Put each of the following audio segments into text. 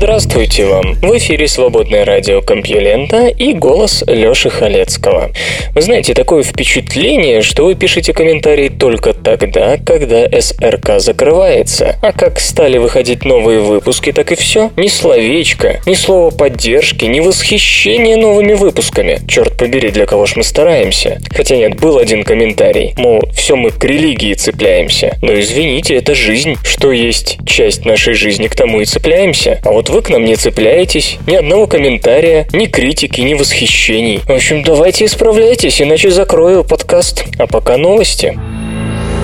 здравствуйте вам! В эфире свободное радио Компьюлента и голос Лёши Халецкого. Вы знаете, такое впечатление, что вы пишете комментарии только тогда, когда СРК закрывается. А как стали выходить новые выпуски, так и все. Ни словечко, ни слова поддержки, ни восхищения новыми выпусками. Черт побери, для кого ж мы стараемся. Хотя нет, был один комментарий. Мол, все мы к религии цепляемся. Но извините, это жизнь. Что есть часть нашей жизни, к тому и цепляемся. А вот вы к нам не цепляетесь. Ни одного комментария, ни критики, ни восхищений. В общем, давайте исправляйтесь, иначе закрою подкаст. А пока новости.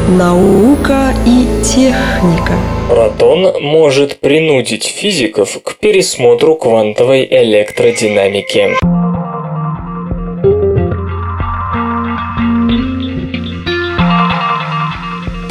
Наука и техника. Протон может принудить физиков к пересмотру квантовой электродинамики.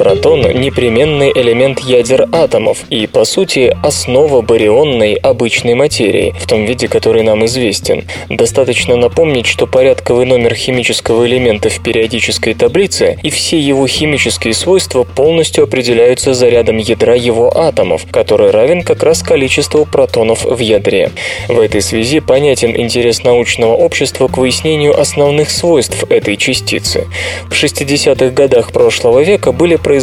Протон – непременный элемент ядер атомов и, по сути, основа барионной обычной материи, в том виде, который нам известен. Достаточно напомнить, что порядковый номер химического элемента в периодической таблице и все его химические свойства полностью определяются зарядом ядра его атомов, который равен как раз количеству протонов в ядре. В этой связи понятен интерес научного общества к выяснению основных свойств этой частицы. В 60-х годах прошлого века были произведены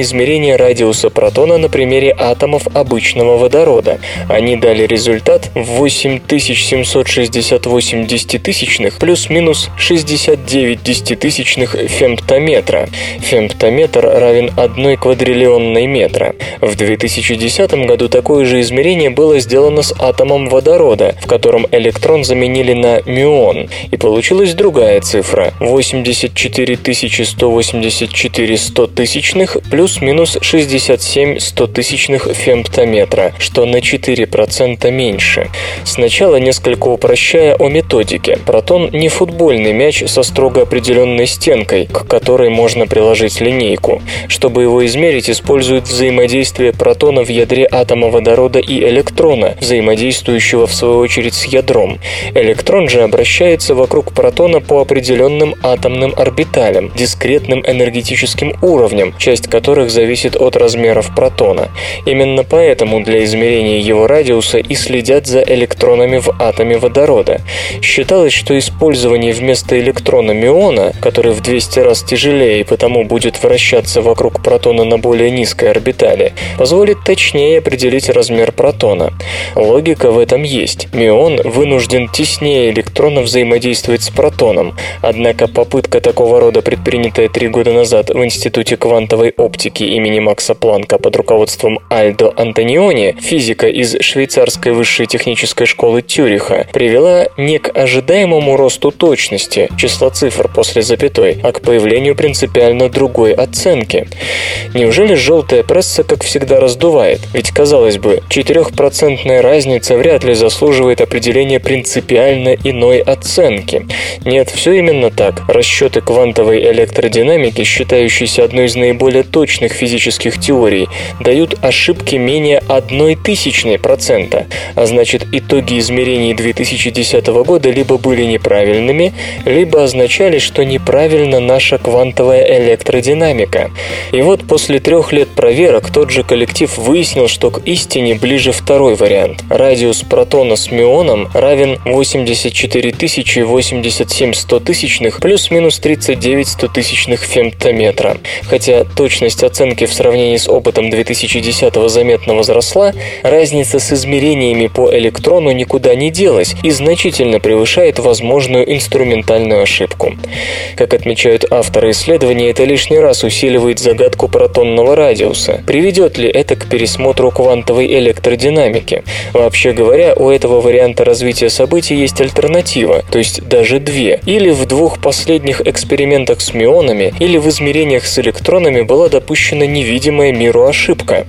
измерения радиуса протона на примере атомов обычного водорода. Они дали результат в 8768 десятитысячных плюс-минус 69 десятитысячных фемтометра. Фемтометр равен 1 квадриллионной метра. В 2010 году такое же измерение было сделано с атомом водорода, в котором электрон заменили на мюон, и получилась другая цифра – 84 184 100 тысячных плюс-минус 67 стотысячных фемтометра, что на 4% меньше. Сначала несколько упрощая о методике. Протон не футбольный мяч со строго определенной стенкой, к которой можно приложить линейку. Чтобы его измерить, используют взаимодействие протона в ядре атома водорода и электрона, взаимодействующего в свою очередь с ядром. Электрон же обращается вокруг протона по определенным атомным орбиталям, дискретным энергетическим уровням, часть которых зависит от размеров протона. Именно поэтому для измерения его радиуса и следят за электронами в атоме водорода. Считалось, что использование вместо электрона миона, который в 200 раз тяжелее и потому будет вращаться вокруг протона на более низкой орбитали, позволит точнее определить размер протона. Логика в этом есть. Мион вынужден теснее электрона взаимодействовать с протоном, однако попытка такого рода, предпринятая три года назад в Институте квантовой квантовой оптики имени Макса Планка под руководством Альдо Антониони, физика из швейцарской высшей технической школы Тюриха, привела не к ожидаемому росту точности числа цифр после запятой, а к появлению принципиально другой оценки. Неужели желтая пресса, как всегда, раздувает? Ведь, казалось бы, 4% разница вряд ли заслуживает определения принципиально иной оценки. Нет, все именно так. Расчеты квантовой электродинамики, считающиеся одной из наиболее более точных физических теорий дают ошибки менее одной тысячной процента, а значит итоги измерений 2010 года либо были неправильными, либо означали, что неправильно наша квантовая электродинамика. И вот после трех лет проверок тот же коллектив выяснил, что к истине ближе второй вариант. Радиус протона с мионом равен 84 087 стотысячных плюс-минус 39 стотысячных фемтометра. Хотя точность оценки в сравнении с опытом 2010-го заметно возросла, разница с измерениями по электрону никуда не делась и значительно превышает возможную инструментальную ошибку. Как отмечают авторы исследования, это лишний раз усиливает загадку протонного радиуса. Приведет ли это к пересмотру квантовой электродинамики? Вообще говоря, у этого варианта развития событий есть альтернатива, то есть даже две. Или в двух последних экспериментах с мионами, или в измерениях с электронами учеными была допущена невидимая миру ошибка.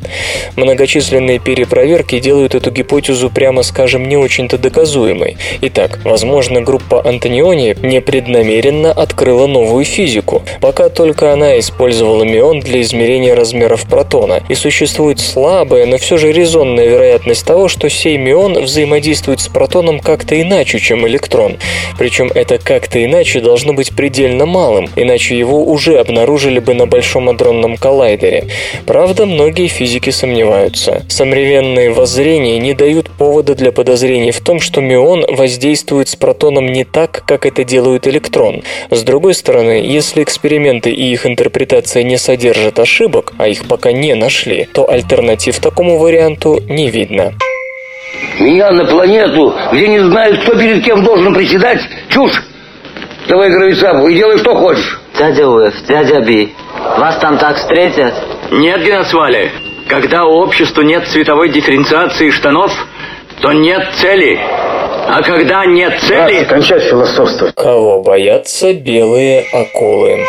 Многочисленные перепроверки делают эту гипотезу, прямо скажем, не очень-то доказуемой. Итак, возможно, группа Антониони непреднамеренно открыла новую физику. Пока только она использовала мион для измерения размеров протона, и существует слабая, но все же резонная вероятность того, что сей мион взаимодействует с протоном как-то иначе, чем электрон. Причем это как-то иначе должно быть предельно малым, иначе его уже обнаружили бы на Большом адронном коллайдере. Правда, многие физики сомневаются. Современные воззрения не дают повода для подозрений в том, что мион воздействует с протоном не так, как это делает электрон. С другой стороны, если эксперименты и их интерпретация не содержат ошибок, а их пока не нашли, то альтернатив такому варианту не видно. Меня на планету, где не знают, кто перед кем должен приседать, чушь. Давай гравицапу и делай, что хочешь. Дядя Уэф, дядя Би, вас там так встретят? Нет, Геносвали, когда у общества нет цветовой дифференциации штанов, то нет цели. А когда нет цели... Раз, кончать философствовать. Кого боятся белые акулы?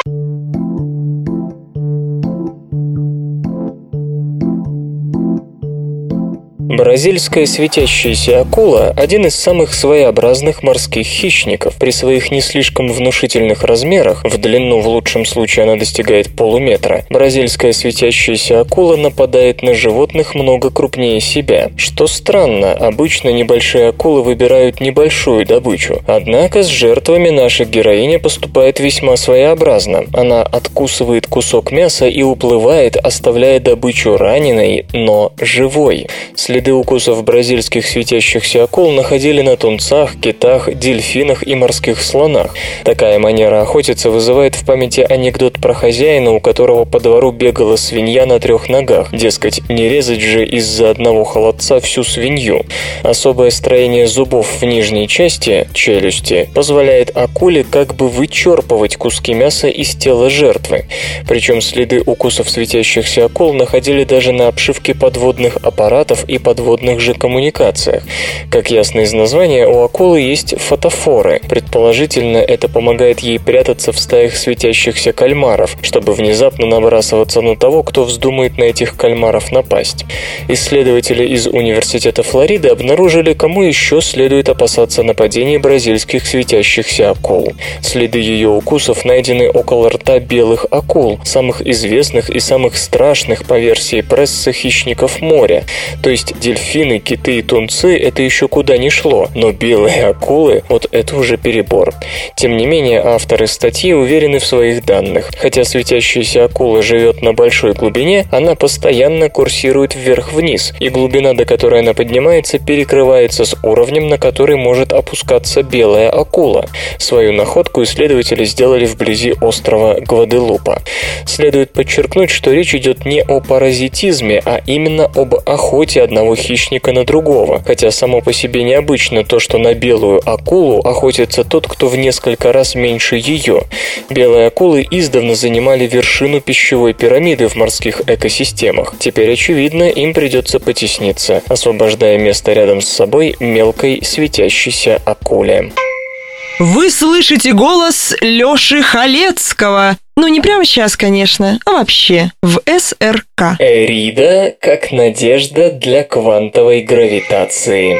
Бразильская светящаяся акула – один из самых своеобразных морских хищников. При своих не слишком внушительных размерах, в длину в лучшем случае она достигает полуметра, бразильская светящаяся акула нападает на животных много крупнее себя. Что странно, обычно небольшие акулы выбирают небольшую добычу. Однако с жертвами наша героиня поступает весьма своеобразно. Она откусывает кусок мяса и уплывает, оставляя добычу раненой, но живой. Следы укусов бразильских светящихся акул находили на тунцах, китах, дельфинах и морских слонах. Такая манера охотиться вызывает в памяти анекдот про хозяина, у которого по двору бегала свинья на трех ногах. Дескать, не резать же из-за одного холодца всю свинью. Особое строение зубов в нижней части, челюсти, позволяет акуле как бы вычерпывать куски мяса из тела жертвы. Причем следы укусов светящихся акул находили даже на обшивке подводных аппаратов и подводных же коммуникациях. Как ясно из названия, у акулы есть фотофоры. Предположительно, это помогает ей прятаться в стаях светящихся кальмаров, чтобы внезапно набрасываться на того, кто вздумает на этих кальмаров напасть. Исследователи из Университета Флориды обнаружили, кому еще следует опасаться нападений бразильских светящихся акул. Следы ее укусов найдены около рта белых акул, самых известных и самых страшных по версии прессы хищников моря, то есть дельфины, киты и тунцы – это еще куда не шло, но белые акулы – вот это уже перебор. Тем не менее, авторы статьи уверены в своих данных. Хотя светящаяся акула живет на большой глубине, она постоянно курсирует вверх-вниз, и глубина, до которой она поднимается, перекрывается с уровнем, на который может опускаться белая акула. Свою находку исследователи сделали вблизи острова Гваделупа. Следует подчеркнуть, что речь идет не о паразитизме, а именно об охоте одного одного хищника на другого, хотя само по себе необычно то, что на белую акулу охотится тот, кто в несколько раз меньше ее. Белые акулы издавна занимали вершину пищевой пирамиды в морских экосистемах. Теперь, очевидно, им придется потесниться, освобождая место рядом с собой мелкой светящейся акуле. Вы слышите голос Лёши Халецкого. Ну, не прямо сейчас, конечно, а вообще, в СРК. Эрида как надежда для квантовой гравитации.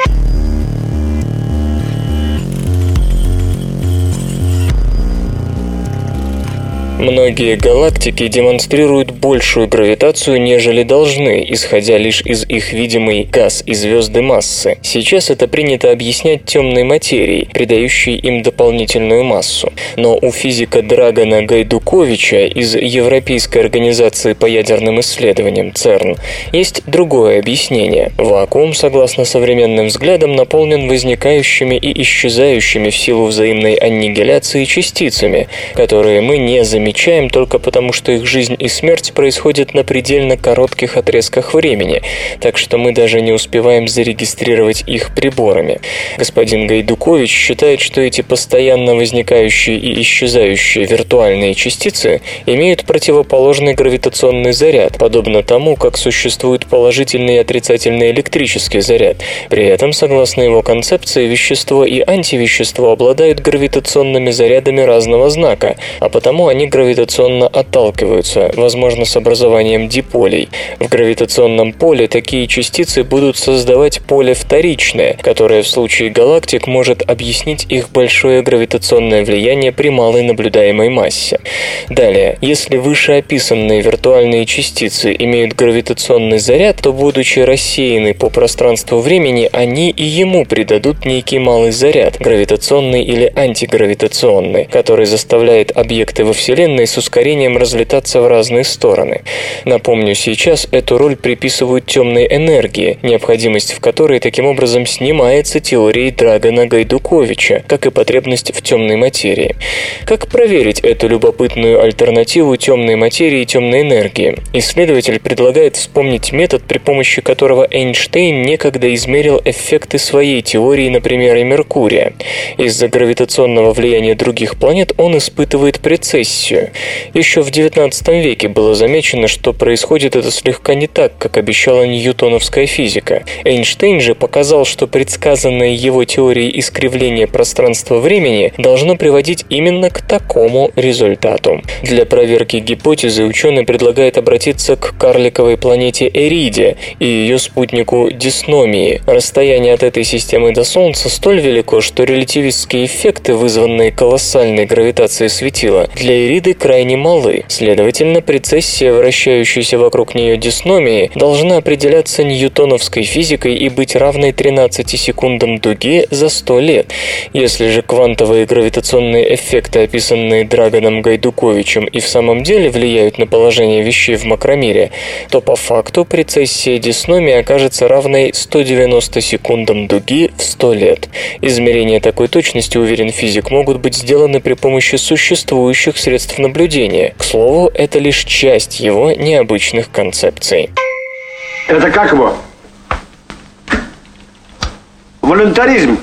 Многие галактики демонстрируют большую гравитацию, нежели должны, исходя лишь из их видимой газ и звезды массы. Сейчас это принято объяснять темной материей, придающей им дополнительную массу. Но у физика Драгона Гайдуковича из Европейской организации по ядерным исследованиям ЦЕРН есть другое объяснение. Вакуум, согласно современным взглядам, наполнен возникающими и исчезающими в силу взаимной аннигиляции частицами, которые мы не замечаем замечаем только потому, что их жизнь и смерть происходят на предельно коротких отрезках времени, так что мы даже не успеваем зарегистрировать их приборами. Господин Гайдукович считает, что эти постоянно возникающие и исчезающие виртуальные частицы имеют противоположный гравитационный заряд, подобно тому, как существует положительный и отрицательный электрический заряд. При этом, согласно его концепции, вещество и антивещество обладают гравитационными зарядами разного знака, а потому они гравитационно гравитационно отталкиваются, возможно, с образованием диполей. В гравитационном поле такие частицы будут создавать поле вторичное, которое в случае галактик может объяснить их большое гравитационное влияние при малой наблюдаемой массе. Далее, если вышеописанные виртуальные частицы имеют гравитационный заряд, то, будучи рассеяны по пространству времени, они и ему придадут некий малый заряд, гравитационный или антигравитационный, который заставляет объекты во Вселенной с ускорением разлетаться в разные стороны. Напомню, сейчас эту роль приписывают темной энергии, необходимость в которой таким образом снимается теорией Драгона Гайдуковича, как и потребность в темной материи. Как проверить эту любопытную альтернативу темной материи и темной энергии? Исследователь предлагает вспомнить метод, при помощи которого Эйнштейн некогда измерил эффекты своей теории на примере Меркурия. Из-за гравитационного влияния других планет он испытывает прецессию. Еще в XIX веке было замечено, что происходит это слегка не так, как обещала ньютоновская физика. Эйнштейн же показал, что предсказанное его теорией искривление пространства-времени должно приводить именно к такому результату. Для проверки гипотезы ученый предлагает обратиться к карликовой планете Эриде и ее спутнику Дисномии. Расстояние от этой системы до Солнца столь велико, что релятивистские эффекты, вызванные колоссальной гравитацией светила, для Эриды крайне малы. Следовательно, прецессия, вращающаяся вокруг нее Дисномии, должна определяться ньютоновской физикой и быть равной 13 секундам дуги за 100 лет. Если же квантовые гравитационные эффекты, описанные Драгоном Гайдуковичем, и в самом деле влияют на положение вещей в макромире, то по факту прецессия дисномии окажется равной 190 секундам дуги в 100 лет. Измерения такой точности, уверен физик, могут быть сделаны при помощи существующих средств наблюдения. К слову, это лишь часть его необычных концепций. Это как его? Волюнтаризм.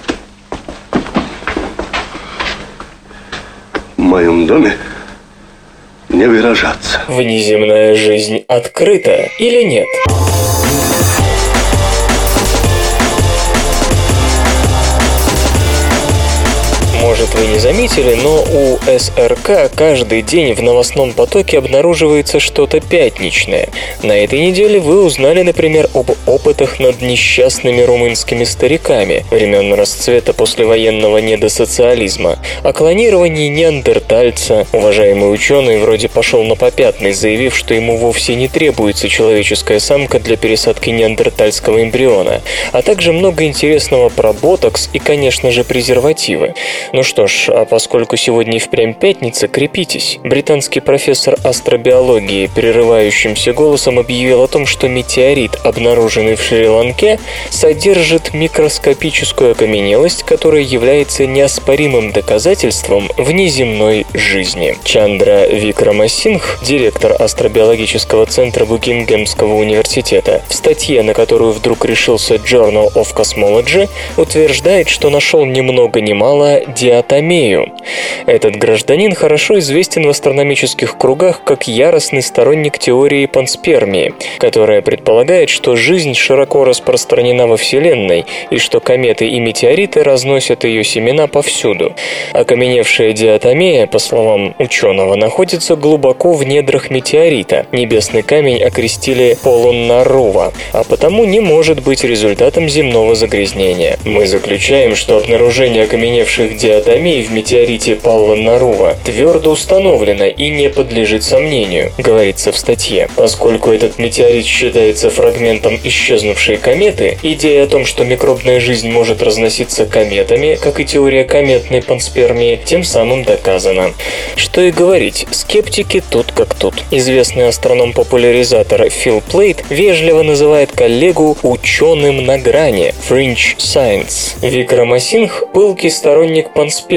В моем доме не выражаться. Внеземная жизнь открыта или нет? Вы не заметили, но у СРК каждый день в новостном потоке обнаруживается что-то пятничное. На этой неделе вы узнали, например, об опытах над несчастными румынскими стариками времен расцвета послевоенного недосоциализма, о клонировании неандертальца. Уважаемый ученый вроде пошел на попятный, заявив, что ему вовсе не требуется человеческая самка для пересадки неандертальского эмбриона, а также много интересного про ботокс и, конечно же, презервативы. Ну что ж, а поскольку сегодня и впрямь пятница, крепитесь. Британский профессор астробиологии прерывающимся голосом объявил о том, что метеорит, обнаруженный в Шри-Ланке, содержит микроскопическую окаменелость, которая является неоспоримым доказательством внеземной жизни. Чандра Викрамасингх, директор астробиологического центра Букингемского университета, в статье, на которую вдруг решился Journal of Cosmology, утверждает, что нашел ни много ни мало диатомею. Этот гражданин хорошо известен в астрономических кругах как яростный сторонник теории панспермии, которая предполагает, что жизнь широко распространена во Вселенной и что кометы и метеориты разносят ее семена повсюду. Окаменевшая диатомея, по словам ученого, находится глубоко в недрах метеорита. Небесный камень окрестили Полунарува, а потому не может быть результатом земного загрязнения. Мы заключаем, что обнаружение окаменевших диатомий в метеорите Палланарува твердо установлено и не подлежит сомнению, говорится в статье. Поскольку этот метеорит считается фрагментом исчезнувшей кометы, идея о том, что микробная жизнь может разноситься кометами, как и теория кометной панспермии, тем самым доказана. Что и говорить, скептики тут как тут. Известный астроном-популяризатор Фил Плейт вежливо называет коллегу ученым на грани Fringe Science. Викрамасингх – пылкий сторонник панспермии,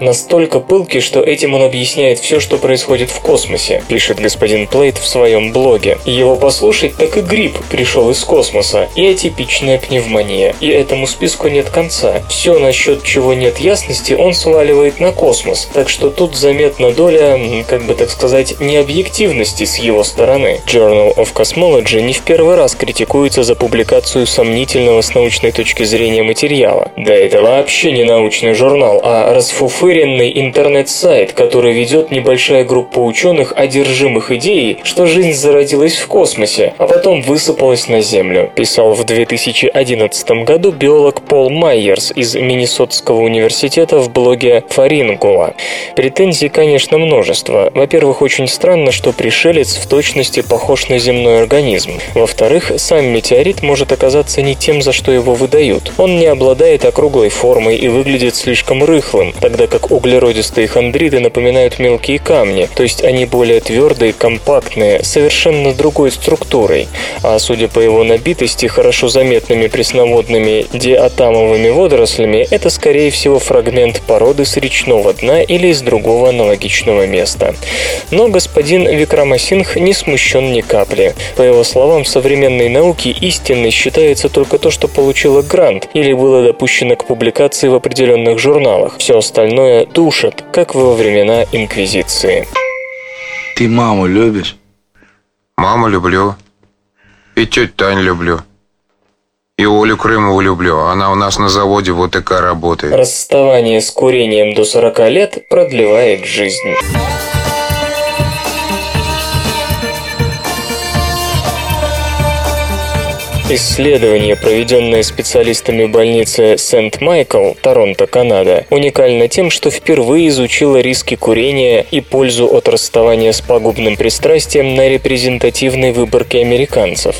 настолько пылкий, что этим он объясняет все, что происходит в космосе, пишет господин Плейт в своем блоге. Его послушать, так и грипп пришел из космоса, и атипичная пневмония. И этому списку нет конца. Все, насчет чего нет ясности, он сваливает на космос, так что тут заметна доля, как бы так сказать, необъективности с его стороны. Journal of Cosmology не в первый раз критикуется за публикацию сомнительного с научной точки зрения материала. Да это вообще не научный журнал, а расфуфыренный интернет-сайт, который ведет небольшая группа ученых, одержимых идеей, что жизнь зародилась в космосе, а потом высыпалась на Землю, писал в 2011 году биолог Пол Майерс из Миннесотского университета в блоге Фарингула. Претензий, конечно, множество. Во-первых, очень странно, что пришелец в точности похож на земной организм. Во-вторых, сам метеорит может оказаться не тем, за что его выдают. Он не обладает округлой формой и выглядит слишком рыхлым, тогда как углеродистые хондриды напоминают мелкие камни, то есть они более твердые, компактные, совершенно другой структурой. А судя по его набитости хорошо заметными пресноводными диатамовыми водорослями, это скорее всего фрагмент породы с речного дна или из другого аналогичного места. Но господин Викрамасинх не смущен ни капли. По его словам, в современной науке истинной считается только то, что получило грант или было допущено к публикации в определенных журналах. Все остальное душат, как во времена Инквизиции. Ты маму любишь? Маму люблю. И тетю Тань люблю. И Олю Крымову люблю. Она у нас на заводе в ОТК работает. Расставание с курением до 40 лет продлевает жизнь. Исследование, проведенное специалистами больницы Сент-Майкл, Торонто, Канада, уникально тем, что впервые изучило риски курения и пользу от расставания с пагубным пристрастием на репрезентативной выборке американцев.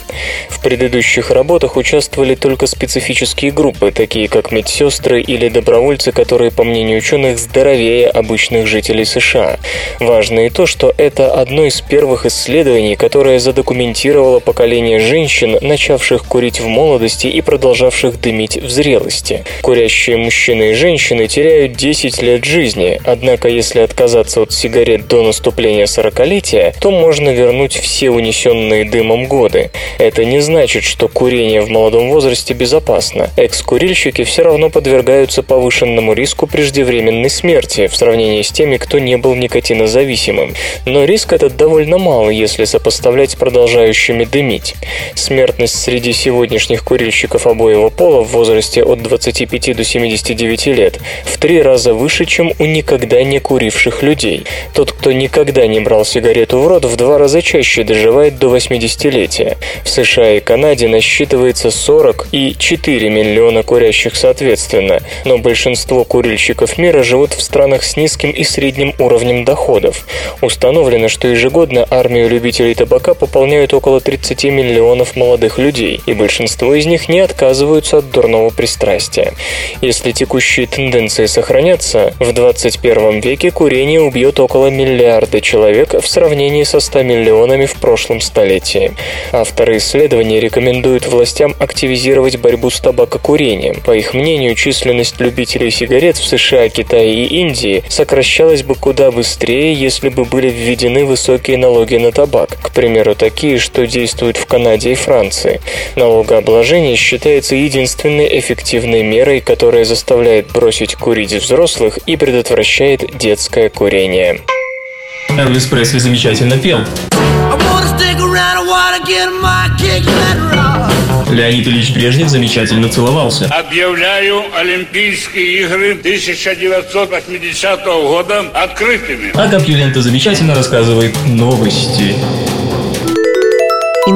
В предыдущих работах участвовали только специфические группы, такие как медсестры или добровольцы, которые, по мнению ученых, здоровее обычных жителей США. Важно и то, что это одно из первых исследований, которое задокументировало поколение женщин, начавших курить в молодости и продолжавших дымить в зрелости. Курящие мужчины и женщины теряют 10 лет жизни, однако если отказаться от сигарет до наступления 40-летия, то можно вернуть все унесенные дымом годы. Это не значит, что курение в молодом возрасте безопасно. Экс-курильщики все равно подвергаются повышенному риску преждевременной смерти в сравнении с теми, кто не был никотинозависимым. Но риск этот довольно мал, если сопоставлять с продолжающими дымить. Смертность среди сегодняшних курильщиков обоего пола в возрасте от 25 до 79 лет в три раза выше, чем у никогда не куривших людей. Тот, кто никогда не брал сигарету в рот, в два раза чаще доживает до 80-летия. В США и Канаде насчитывается 40 и 4 миллиона курящих соответственно, но большинство курильщиков мира живут в странах с низким и средним уровнем доходов. Установлено, что ежегодно армию любителей табака пополняют около 30 миллионов молодых людей, и большинство из них не отказываются от дурного пристрастия. Если текущие тенденции сохранятся, в 21 веке курение убьет около миллиарда человек в сравнении со 100 миллионами в прошлом столетии. Авторы исследования рекомендуют властям активизировать борьбу с табакокурением. По их мнению, численность любителей сигарет в США, Китае и Индии сокращалась бы куда быстрее, если бы были введены высокие налоги на табак, к примеру, такие, что действуют в Канаде и Франции. Налогообложение считается единственной эффективной мерой, которая заставляет бросить курить взрослых и предотвращает детское курение. Элвис Пресли замечательно пел. Леонид Ильич Брежнев замечательно целовался. Объявляю Олимпийские игры 1980 года открытыми. А Компьюлента замечательно рассказывает новости.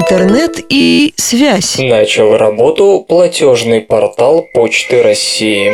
Интернет и связь. Начал работу платежный портал Почты России.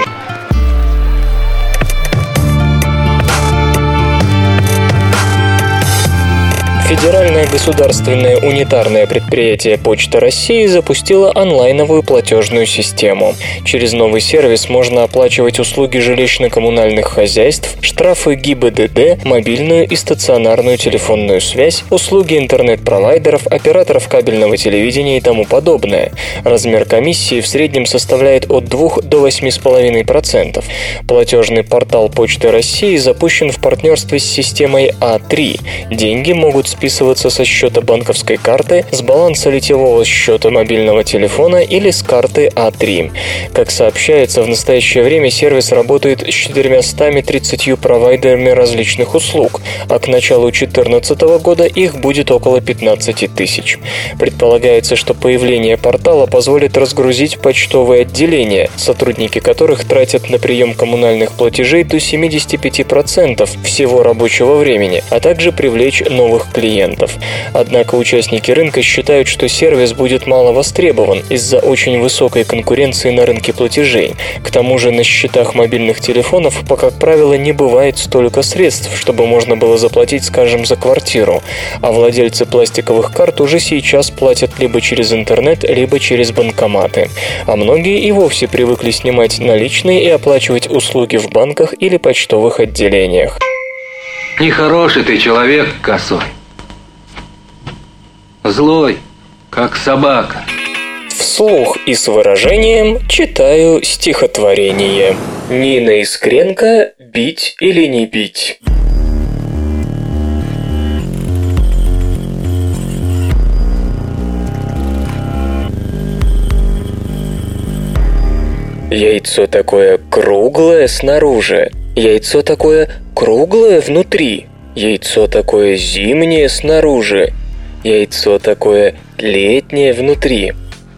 Федеральное государственное унитарное предприятие Почта России запустило онлайновую платежную систему. Через новый сервис можно оплачивать услуги жилищно-коммунальных хозяйств, штрафы ГИБДД, мобильную и стационарную телефонную связь, услуги интернет-провайдеров, операторов кабельного телевидения и тому подобное. Размер комиссии в среднем составляет от 2 до 8,5%. Платежный портал Почты России запущен в партнерстве с системой А3. Деньги могут списываться списываться со счета банковской карты, с баланса литевого счета мобильного телефона или с карты А3. Как сообщается, в настоящее время сервис работает с 430 провайдерами различных услуг, а к началу 2014 года их будет около 15 тысяч. Предполагается, что появление портала позволит разгрузить почтовые отделения, сотрудники которых тратят на прием коммунальных платежей до 75% всего рабочего времени, а также привлечь новых клиентов. Однако участники рынка считают, что сервис будет мало востребован из-за очень высокой конкуренции на рынке платежей. К тому же на счетах мобильных телефонов, по как правило, не бывает столько средств, чтобы можно было заплатить, скажем, за квартиру, а владельцы пластиковых карт уже сейчас платят либо через интернет, либо через банкоматы. А многие и вовсе привыкли снимать наличные и оплачивать услуги в банках или почтовых отделениях. Нехороший ты человек, косой. Злой, как собака. Вслух и с выражением читаю стихотворение. Нина Искренко «Бить или не бить». Яйцо такое круглое снаружи, яйцо такое круглое внутри, яйцо такое зимнее снаружи, яйцо такое летнее внутри,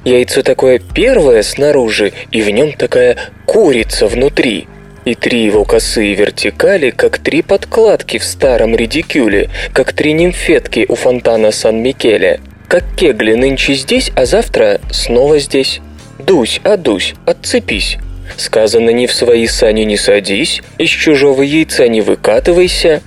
яйцо такое первое снаружи, и в нем такая курица внутри. И три его косые вертикали, как три подкладки в старом редикюле, как три нимфетки у фонтана Сан-Микеле. Как кегли нынче здесь, а завтра снова здесь. «Дусь, адусь, отцепись». Сказано «не в свои сани не садись, из чужого яйца не выкатывайся».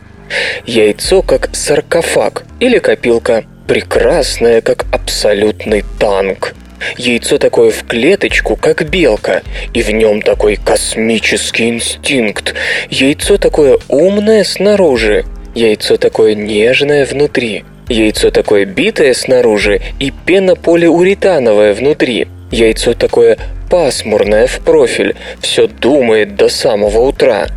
Яйцо как саркофаг или копилка, прекрасное как абсолютный танк. Яйцо такое в клеточку, как белка, и в нем такой космический инстинкт. Яйцо такое умное снаружи, яйцо такое нежное внутри. Яйцо такое битое снаружи и пенополиуретановое внутри. Яйцо такое пасмурное в профиль, все думает до самого утра.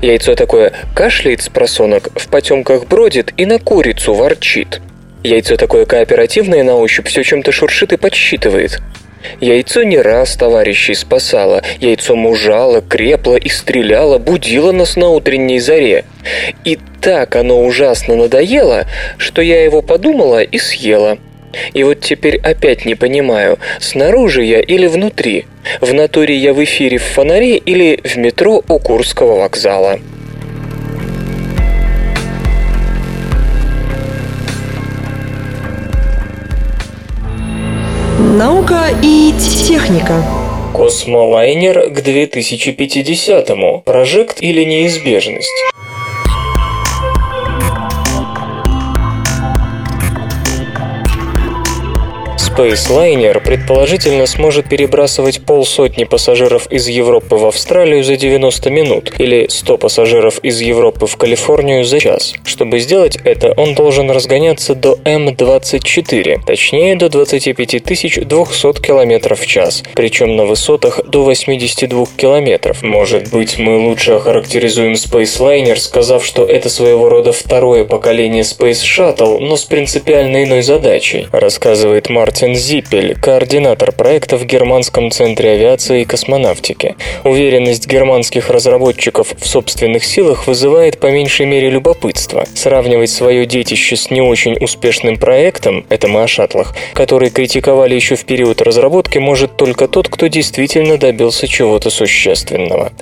Яйцо такое кашляет с просонок, в потемках бродит и на курицу ворчит. Яйцо такое кооперативное на ощупь, все чем-то шуршит и подсчитывает. Яйцо не раз товарищей спасало, яйцо мужало, крепло и стреляло, будило нас на утренней заре. И так оно ужасно надоело, что я его подумала и съела. И вот теперь опять не понимаю, снаружи я или внутри. В натуре я в эфире в фонаре или в метро у Курского вокзала. Наука и техника. Космолайнер к 2050-му. Прожект или неизбежность? Spaceliner предположительно сможет перебрасывать полсотни пассажиров из Европы в Австралию за 90 минут или 100 пассажиров из Европы в Калифорнию за час. Чтобы сделать это, он должен разгоняться до М24, точнее до 25 200 км в час, причем на высотах до 82 км. Может быть, мы лучше охарактеризуем Spaceliner, сказав, что это своего рода второе поколение Space Shuttle, но с принципиально иной задачей, рассказывает Мартин Мартин Зиппель, координатор проекта в Германском центре авиации и космонавтики. Уверенность германских разработчиков в собственных силах вызывает по меньшей мере любопытство. Сравнивать свое детище с не очень успешным проектом, это мы о шаттлах, который критиковали еще в период разработки, может только тот, кто действительно добился чего-то существенного.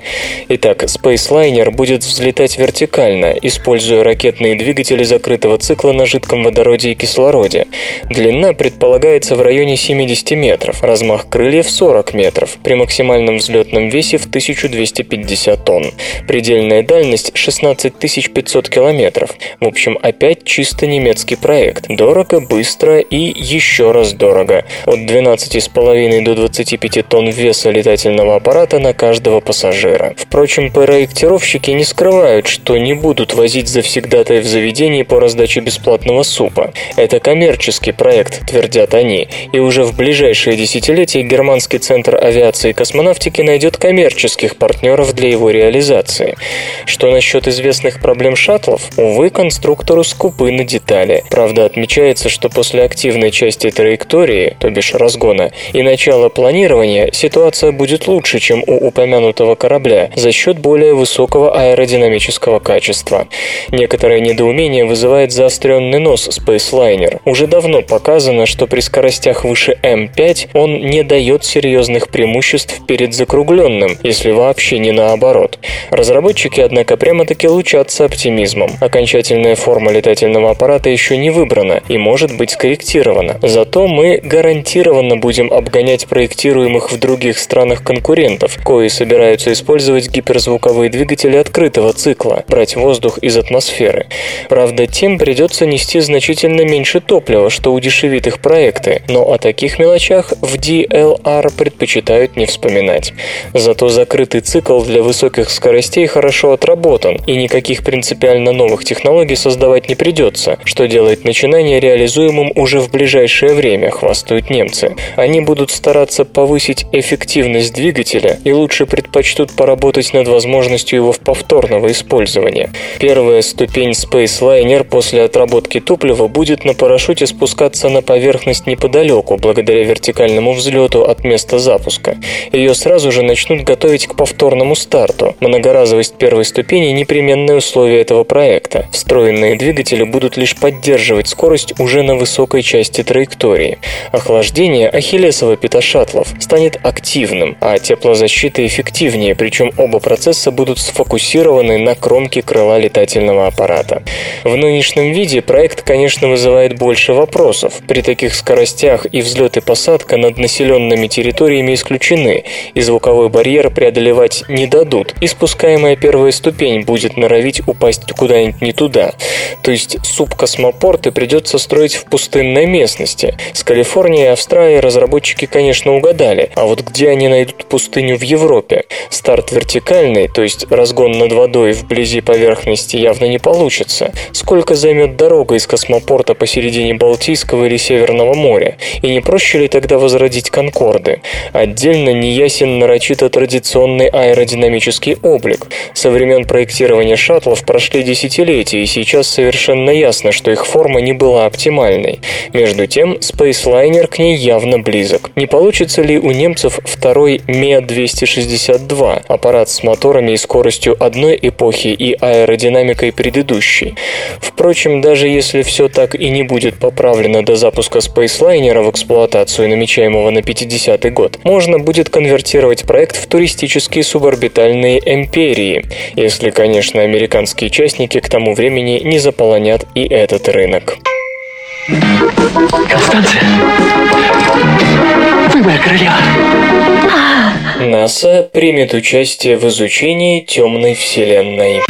Итак, Spaceliner будет взлетать вертикально, используя ракетные двигатели закрытого цикла на жидком водороде и кислороде. Длина предполагается в районе 70 метров, размах крыльев 40 метров, при максимальном взлетном весе в 1250 тонн. Предельная дальность 16 500 километров. В общем, опять чисто немецкий проект. Дорого, быстро и еще раз дорого. От 12,5 до 25 тонн веса летательного аппарата на каждого пассажира. Впрочем, проектировщики не скрывают, что не будут возить завсегдатай в заведении по раздаче бесплатного супа. Это коммерческий проект, твердят они. Компании, и уже в ближайшие десятилетия германский центр авиации и космонавтики найдет коммерческих партнеров для его реализации. Что насчет известных проблем шаттлов? Увы, конструктору скупы на детали. Правда, отмечается, что после активной части траектории, то бишь разгона, и начала планирования ситуация будет лучше, чем у упомянутого корабля, за счет более высокого аэродинамического качества. Некоторое недоумение вызывает заостренный нос Spaceliner. Уже давно показано, что при скоростях выше М5 он не дает серьезных преимуществ перед закругленным, если вообще не наоборот. Разработчики, однако, прямо-таки лучатся оптимизмом. Окончательная форма летательного аппарата еще не выбрана и может быть скорректирована. Зато мы гарантированно будем обгонять проектируемых в других странах конкурентов, кои собираются использовать гиперзвуковые двигатели открытого цикла, брать воздух из атмосферы. Правда, тем придется нести значительно меньше топлива, что удешевит их проекты, но о таких мелочах в DLR предпочитают не вспоминать. Зато закрытый цикл для высоких скоростей хорошо отработан, и никаких принципиально новых технологий создавать не придется, что делает начинание реализуемым уже в ближайшее время, хвастают немцы. Они будут стараться повысить эффективность двигателя и лучше предпочтут поработать над возможностью его повторного использования. Первая ступень Space Liner после отработки топлива будет на парашюте спускаться на поверхность неподалеку, благодаря вертикальному взлету от места запуска. Ее сразу же начнут готовить к повторному старту. Многоразовость первой ступени – непременное условие этого проекта. Встроенные двигатели будут лишь поддерживать скорость уже на высокой части траектории. Охлаждение ахиллесова пята шаттлов станет активным, а теплозащита эффективнее, причем оба процесса будут сфокусированы на кромке крыла летательного аппарата. В нынешнем виде проект, конечно, вызывает больше вопросов. При таких скоростях и взлет и посадка над населенными территориями исключены, и звуковой барьер преодолевать не дадут, и спускаемая первая ступень будет норовить упасть куда-нибудь не туда. То есть субкосмопорты придется строить в пустынной местности. С Калифорнией и Австралией разработчики, конечно, угадали, а вот где они найдут пустыню в Европе? Старт вертикальный, то есть разгон над водой вблизи поверхности явно не получится. Сколько займет дорога из космопорта посередине Балтийского или Северного моря? И не проще ли тогда возродить Конкорды? Отдельно неясен нарочито традиционный аэродинамический облик. Со времен проектирования шаттлов прошли десятилетия, и сейчас совершенно ясно, что их форма не была оптимальной. Между тем, Spaceliner к ней явно близок. Не получится ли у немцев второй МЕ-262, аппарат с моторами и скоростью одной эпохи и аэродинамикой предыдущей? Впрочем, даже если все так и не будет поправлено до запуска Spaceliner в эксплуатацию, намечаемого на 50-й год, можно будет конвертировать проект в туристические суборбитальные империи, если, конечно, американские частники к тому времени не заполонят и этот рынок. Констанция, вы моя королева. НАСА примет участие в изучении темной вселенной.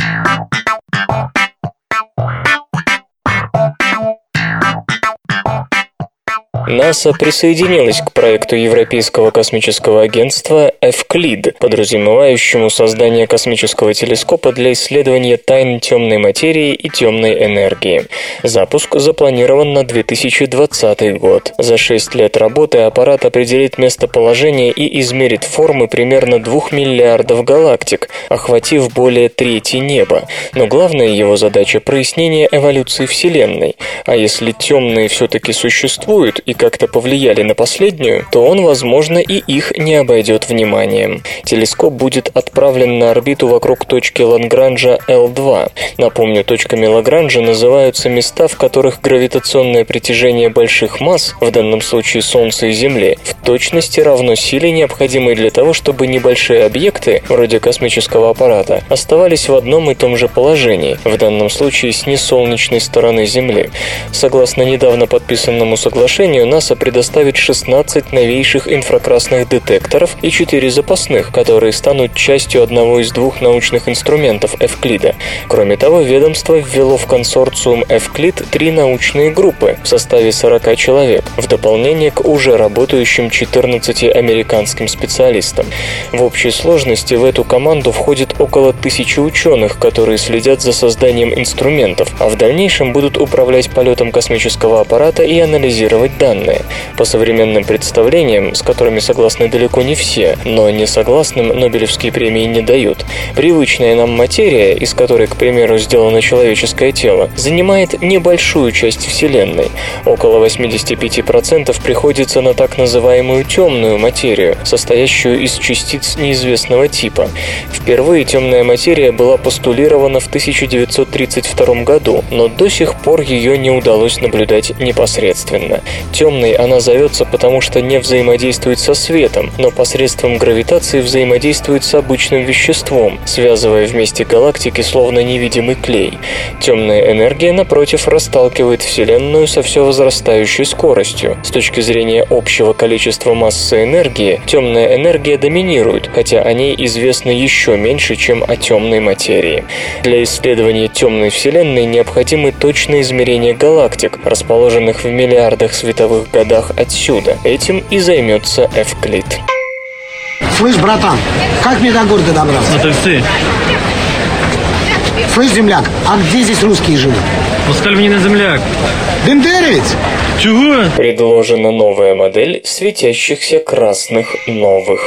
НАСА присоединилась к проекту Европейского космического агентства «Эвклид», подразумевающему создание космического телескопа для исследования тайн темной материи и темной энергии. Запуск запланирован на 2020 год. За 6 лет работы аппарат определит местоположение и измерит формы примерно 2 миллиардов галактик, охватив более трети неба. Но главная его задача – прояснение эволюции Вселенной. А если темные все-таки существуют и как-то повлияли на последнюю, то он, возможно, и их не обойдет вниманием. Телескоп будет отправлен на орбиту вокруг точки Лагранжа L2. Напомню, точками Лагранжа называются места, в которых гравитационное притяжение больших масс, в данном случае Солнца и Земли, в точности равно силе, необходимой для того, чтобы небольшие объекты, вроде космического аппарата, оставались в одном и том же положении, в данном случае с несолнечной стороны Земли. Согласно недавно подписанному соглашению, НАСА предоставит 16 новейших инфракрасных детекторов и 4 запасных, которые станут частью одного из двух научных инструментов Эвклида. Кроме того, ведомство ввело в консорциум Эвклид три научные группы в составе 40 человек, в дополнение к уже работающим 14 американским специалистам. В общей сложности в эту команду входит около тысячи ученых, которые следят за созданием инструментов, а в дальнейшем будут управлять полетом космического аппарата и анализировать данные Вселенная. По современным представлениям, с которыми согласны далеко не все, но не согласным Нобелевские премии не дают, привычная нам материя, из которой, к примеру, сделано человеческое тело, занимает небольшую часть Вселенной. Около 85% приходится на так называемую темную материю, состоящую из частиц неизвестного типа. Впервые темная материя была постулирована в 1932 году, но до сих пор ее не удалось наблюдать непосредственно. Темной она зовется потому, что не взаимодействует со светом, но посредством гравитации взаимодействует с обычным веществом, связывая вместе галактики словно невидимый клей. Темная энергия, напротив, расталкивает Вселенную со все возрастающей скоростью. С точки зрения общего количества массы энергии, темная энергия доминирует, хотя о ней известно еще меньше, чем о темной материи. Для исследования темной Вселенной необходимы точные измерения галактик, расположенных в миллиардах световых годах отсюда. Этим и займется Эвклид. Слышь, братан, как мне до города добраться? На такси. Слышь, земляк, а где здесь русские живут? Пускай мне на земляк. Бендеровец? Чего? Предложена новая модель светящихся красных новых.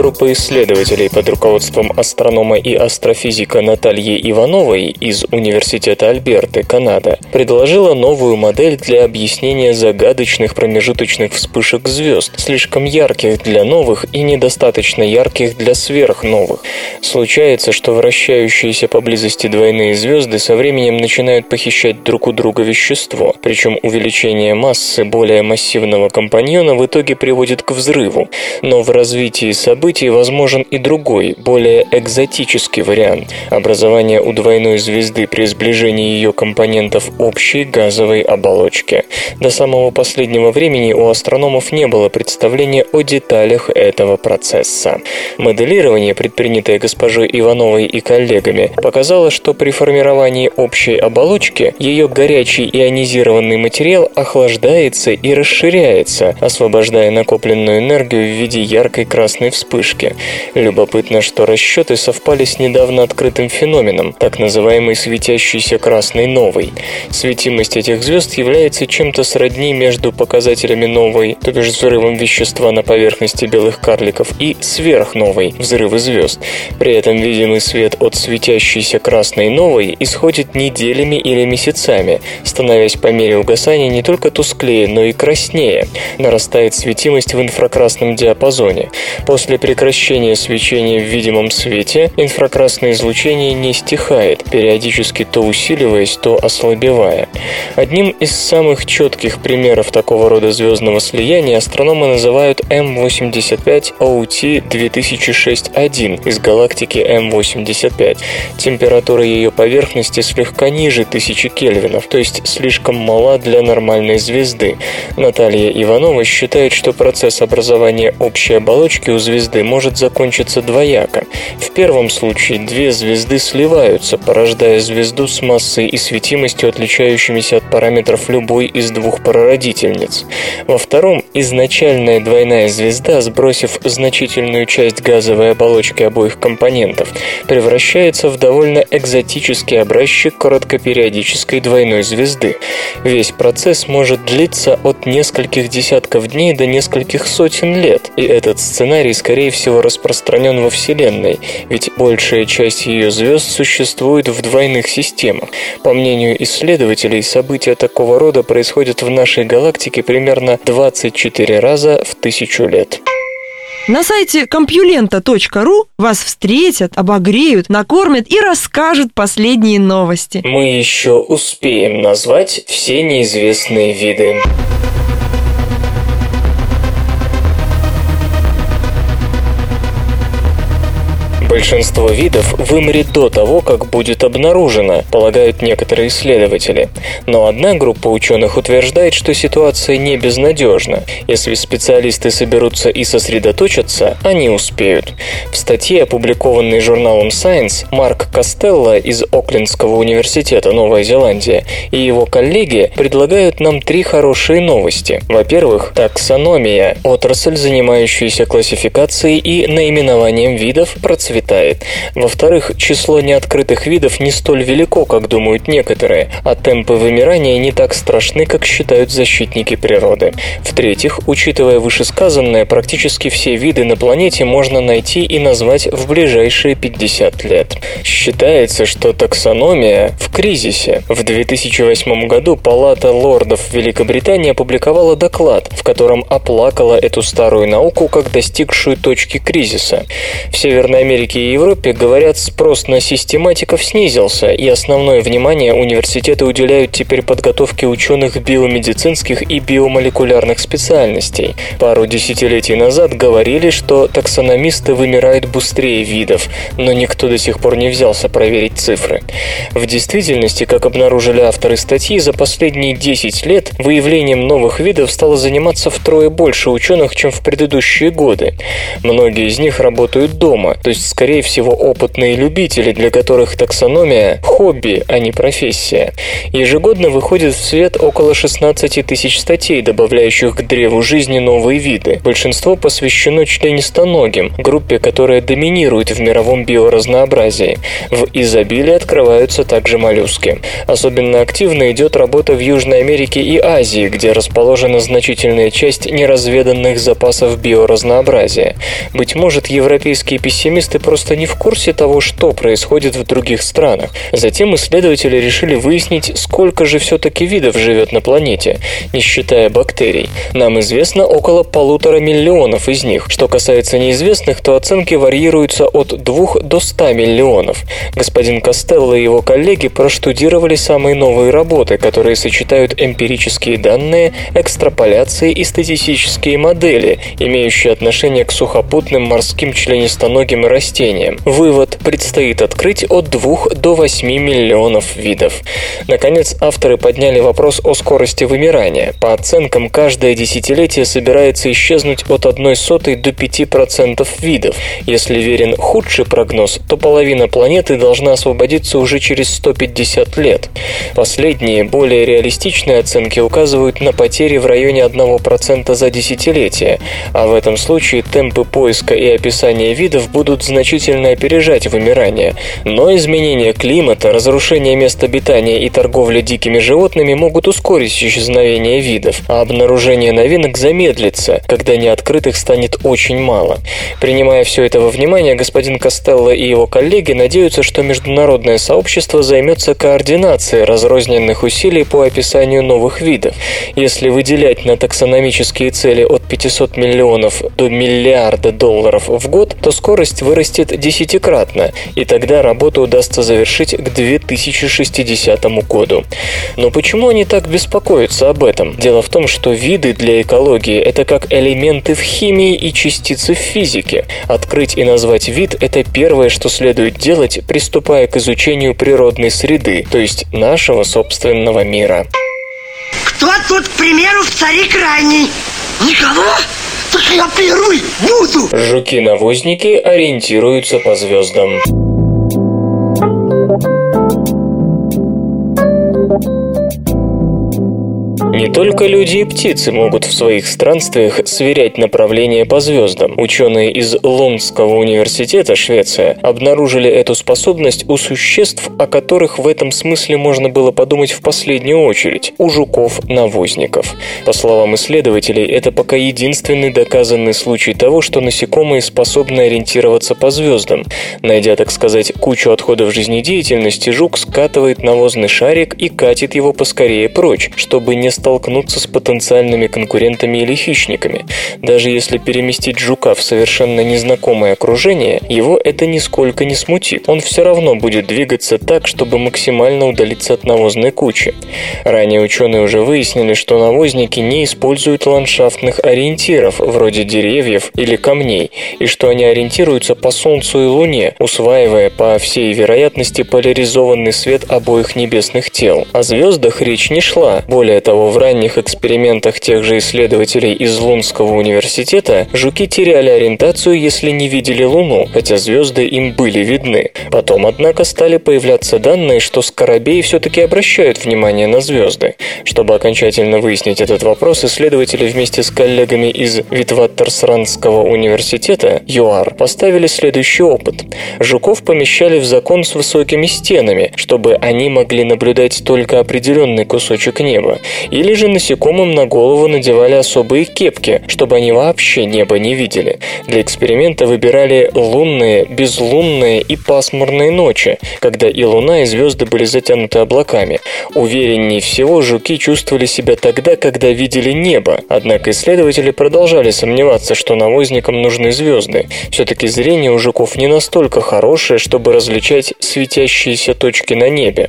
Группа исследователей под руководством астронома и астрофизика Натальи Ивановой из Университета Альберты, Канада, предложила новую модель для объяснения загадочных промежуточных вспышек звезд, слишком ярких для новых и недостаточно ярких для сверхновых. Случается, что вращающиеся поблизости двойные звезды со временем начинают похищать друг у друга вещество, причем увеличение массы более массивного компаньона в итоге приводит к взрыву. Но в развитии событий событий возможен и другой, более экзотический вариант – образование у двойной звезды при сближении ее компонентов общей газовой оболочки. До самого последнего времени у астрономов не было представления о деталях этого процесса. Моделирование, предпринятое госпожой Ивановой и коллегами, показало, что при формировании общей оболочки ее горячий ионизированный материал охлаждается и расширяется, освобождая накопленную энергию в виде яркой красной вспышки вспышки. Любопытно, что расчеты совпали с недавно открытым феноменом, так называемой светящейся красной новой. Светимость этих звезд является чем-то сродни между показателями новой, то бишь взрывом вещества на поверхности белых карликов, и сверхновой, взрывы звезд. При этом видимый свет от светящейся красной новой исходит неделями или месяцами, становясь по мере угасания не только тусклее, но и краснее. Нарастает светимость в инфракрасном диапазоне. После прекращения свечения в видимом свете инфракрасное излучение не стихает, периодически то усиливаясь, то ослабевая. Одним из самых четких примеров такого рода звездного слияния астрономы называют М85 OT 2006-1 из галактики М85. Температура ее поверхности слегка ниже 1000 кельвинов, то есть слишком мала для нормальной звезды. Наталья Иванова считает, что процесс образования общей оболочки у звезды может закончиться двояко. В первом случае две звезды сливаются, порождая звезду с массой и светимостью, отличающимися от параметров любой из двух прародительниц. Во втором изначальная двойная звезда, сбросив значительную часть газовой оболочки обоих компонентов, превращается в довольно экзотический образчик короткопериодической двойной звезды. Весь процесс может длиться от нескольких десятков дней до нескольких сотен лет, и этот сценарий, скорее всего, распространен во Вселенной, ведь большая часть ее звезд существует в двойных системах. По мнению исследователей, события такого рода происходят в нашей галактике примерно 24 раза в тысячу лет. На сайте компьюлента.ру вас встретят, обогреют, накормят и расскажут последние новости. Мы еще успеем назвать все неизвестные виды. Большинство видов вымрет до того, как будет обнаружено, полагают некоторые исследователи. Но одна группа ученых утверждает, что ситуация не безнадежна. Если специалисты соберутся и сосредоточатся, они успеют. В статье, опубликованной журналом Science, Марк Костелло из Оклендского университета Новая Зеландия и его коллеги предлагают нам три хорошие новости. Во-первых, таксономия – отрасль, занимающаяся классификацией и наименованием видов, процветания процветает. Во-вторых, число неоткрытых видов не столь велико, как думают некоторые, а темпы вымирания не так страшны, как считают защитники природы. В-третьих, учитывая вышесказанное, практически все виды на планете можно найти и назвать в ближайшие 50 лет. Считается, что таксономия в кризисе. В 2008 году Палата лордов Великобритании опубликовала доклад, в котором оплакала эту старую науку как достигшую точки кризиса. В Северной Америке и Европе, говорят, спрос на систематиков снизился, и основное внимание университеты уделяют теперь подготовке ученых биомедицинских и биомолекулярных специальностей. Пару десятилетий назад говорили, что таксономисты вымирают быстрее видов, но никто до сих пор не взялся проверить цифры. В действительности, как обнаружили авторы статьи, за последние 10 лет выявлением новых видов стало заниматься втрое больше ученых, чем в предыдущие годы. Многие из них работают дома, то есть, скорее всего, опытные любители, для которых таксономия – хобби, а не профессия. Ежегодно выходит в свет около 16 тысяч статей, добавляющих к древу жизни новые виды. Большинство посвящено членистоногим, группе, которая доминирует в мировом биоразнообразии. В изобилии открываются также моллюски. Особенно активно идет работа в Южной Америке и Азии, где расположена значительная часть неразведанных запасов биоразнообразия. Быть может, европейские пессимисты просто не в курсе того, что происходит в других странах. Затем исследователи решили выяснить, сколько же все-таки видов живет на планете, не считая бактерий. Нам известно около полутора миллионов из них. Что касается неизвестных, то оценки варьируются от 2 до 100 миллионов. Господин Костелло и его коллеги проштудировали самые новые работы, которые сочетают эмпирические данные, экстраполяции и статистические модели, имеющие отношение к сухопутным морским членистоногим растениям. Вывод – предстоит открыть от 2 до 8 миллионов видов. Наконец, авторы подняли вопрос о скорости вымирания. По оценкам, каждое десятилетие собирается исчезнуть от 1 сотой до 5% видов. Если верен худший прогноз, то половина планеты должна освободиться уже через 150 лет. Последние, более реалистичные оценки указывают на потери в районе 1% за десятилетие, а в этом случае темпы поиска и описания видов будут значительно опережать вымирание. Но изменение климата, разрушение мест обитания и торговля дикими животными могут ускорить исчезновение видов, а обнаружение новинок замедлится, когда неоткрытых станет очень мало. Принимая все это во внимание, господин Костелло и его коллеги надеются, что международное сообщество займется координацией разрозненных усилий по описанию новых видов. Если выделять на таксономические цели от 500 миллионов до миллиарда долларов в год, то скорость вырастет десятикратно, и тогда работу удастся завершить к 2060 году. Но почему они так беспокоятся об этом? Дело в том, что виды для экологии – это как элементы в химии и частицы в физике. Открыть и назвать вид – это первое, что следует делать, приступая к изучению природной среды, то есть нашего собственного мира. Кто тут, к примеру, в царе крайний? Никого? Так я первый буду! Жуки-навозники ориентируются по звездам. Не только люди и птицы могут в своих странствиях сверять направление по звездам. Ученые из Лундского университета, Швеция, обнаружили эту способность у существ, о которых в этом смысле можно было подумать в последнюю очередь – у жуков-навозников. По словам исследователей, это пока единственный доказанный случай того, что насекомые способны ориентироваться по звездам. Найдя, так сказать, кучу отходов жизнедеятельности, жук скатывает навозный шарик и катит его поскорее прочь, чтобы не столкнуться с потенциальными конкурентами или хищниками. Даже если переместить жука в совершенно незнакомое окружение, его это нисколько не смутит. Он все равно будет двигаться так, чтобы максимально удалиться от навозной кучи. Ранее ученые уже выяснили, что навозники не используют ландшафтных ориентиров, вроде деревьев или камней, и что они ориентируются по Солнцу и Луне, усваивая по всей вероятности поляризованный свет обоих небесных тел. О звездах речь не шла. Более того, в ранних экспериментах тех же исследователей из Лунского университета жуки теряли ориентацию, если не видели Луну, хотя звезды им были видны. Потом, однако, стали появляться данные, что скоробеи все-таки обращают внимание на звезды. Чтобы окончательно выяснить этот вопрос, исследователи вместе с коллегами из Витваттерсрандского университета ЮАР поставили следующий опыт. Жуков помещали в закон с высокими стенами, чтобы они могли наблюдать только определенный кусочек неба. Или же насекомым на голову надевали особые кепки, чтобы они вообще небо не видели. Для эксперимента выбирали лунные, безлунные и пасмурные ночи, когда и луна, и звезды были затянуты облаками. Увереннее всего жуки чувствовали себя тогда, когда видели небо, однако исследователи продолжали сомневаться, что навозникам нужны звезды. Все-таки зрение у жуков не настолько хорошее, чтобы различать светящиеся точки на небе.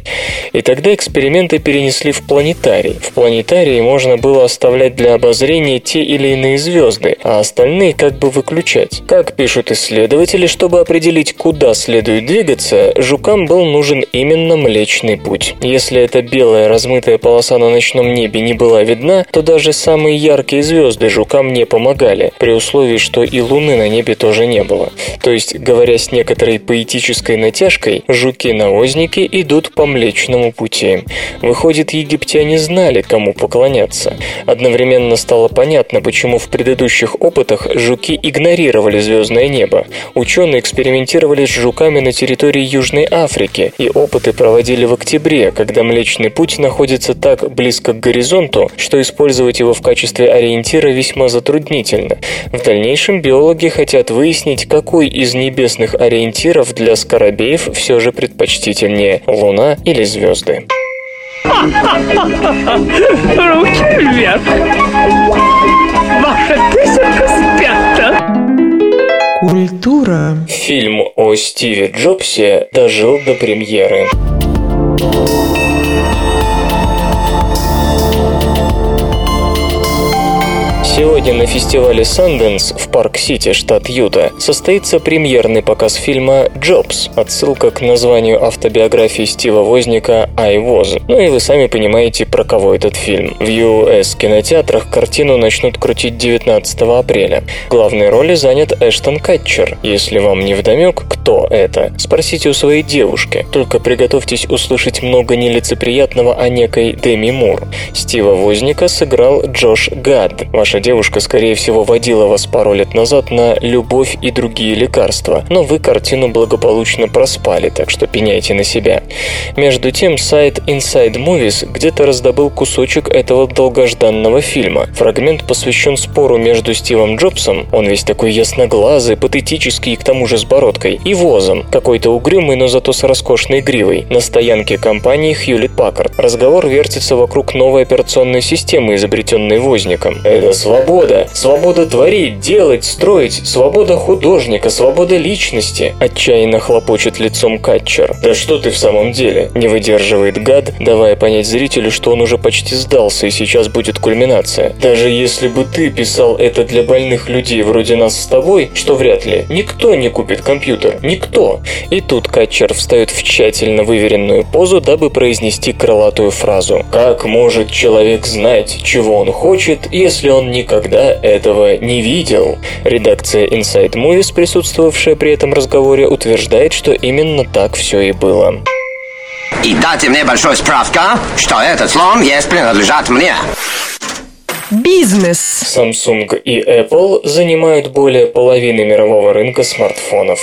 И тогда эксперименты перенесли в планетарий. В планетарии можно было оставлять для обозрения те или иные звезды, а остальные как бы выключать. Как пишут исследователи, чтобы определить, куда следует двигаться, жукам был нужен именно Млечный Путь. Если эта белая размытая полоса на ночном небе не была видна, то даже самые яркие звезды жукам не помогали, при условии, что и Луны на небе тоже не было. То есть, говоря с некоторой поэтической натяжкой, жуки-навозники идут по Млечному Пути. Выходит, египтяне знали, кому поклоняться. Одновременно стало понятно, почему в предыдущих опытах жуки игнорировали звездное небо. Ученые экспериментировали с жуками на территории Южной Африки, и опыты проводили в октябре, когда Млечный Путь находится так близко к горизонту, что использовать его в качестве ориентира весьма затруднительно. В дальнейшем биологи хотят выяснить, какой из небесных ориентиров для скоробеев все же предпочтительнее – Луна или звезды. Руки вверх. Ваша песенка спета. Культура. Фильм о Стиве Джобсе дожил до премьеры. Сегодня на фестивале Sundance в Парк-Сити, штат Юта, состоится премьерный показ фильма «Джобс», отсылка к названию автобиографии Стива Возняка «iWoz». Ну и вы сами понимаете, про кого этот фильм. В US кинотеатрах картину начнут крутить 19 апреля. Главной роли занят Эштон Катчер. Если вам не вдомек, кто это, спросите у своей девушки. Только приготовьтесь услышать много нелицеприятного о некой Деми Мур. Стива Возника сыграл Джош Гад. Ваша девушка, скорее всего, водила вас пару лет назад на «Любовь и другие лекарства», но вы картину благополучно проспали, так что пеняйте на себя. Между тем, сайт Inside Movies где-то раздобыл кусочек этого долгожданного фильма. Фрагмент посвящен спору между Стивом Джобсом, он весь такой ясноглазый, патетический и к тому же с бородкой, и Возом, какой-то угрюмый, но зато с роскошной гривой, на стоянке компании Hewlett Packard. Разговор вертится вокруг новой операционной системы, изобретенной Возником. Это свобода. Свобода творить, делать, строить. Свобода художника, свобода личности. Отчаянно хлопочет лицом Катчер. Да что ты в самом деле? Не выдерживает гад, давая понять зрителю, что он уже почти сдался и сейчас будет кульминация. Даже если бы ты писал это для больных людей вроде нас с тобой, что вряд ли, никто не купит компьютер. Никто. И тут Катчер встает в тщательно выверенную позу, дабы произнести крылатую фразу. Как может человек знать, чего он хочет, если он никогда этого не видел? Редакция Inside Movies, присутствовавшая при этом разговоре, утверждает, что именно так все и было. И дайте мне большой справка, что этот слон есть принадлежат мне. Бизнес. Samsung и Apple занимают более половины мирового рынка смартфонов.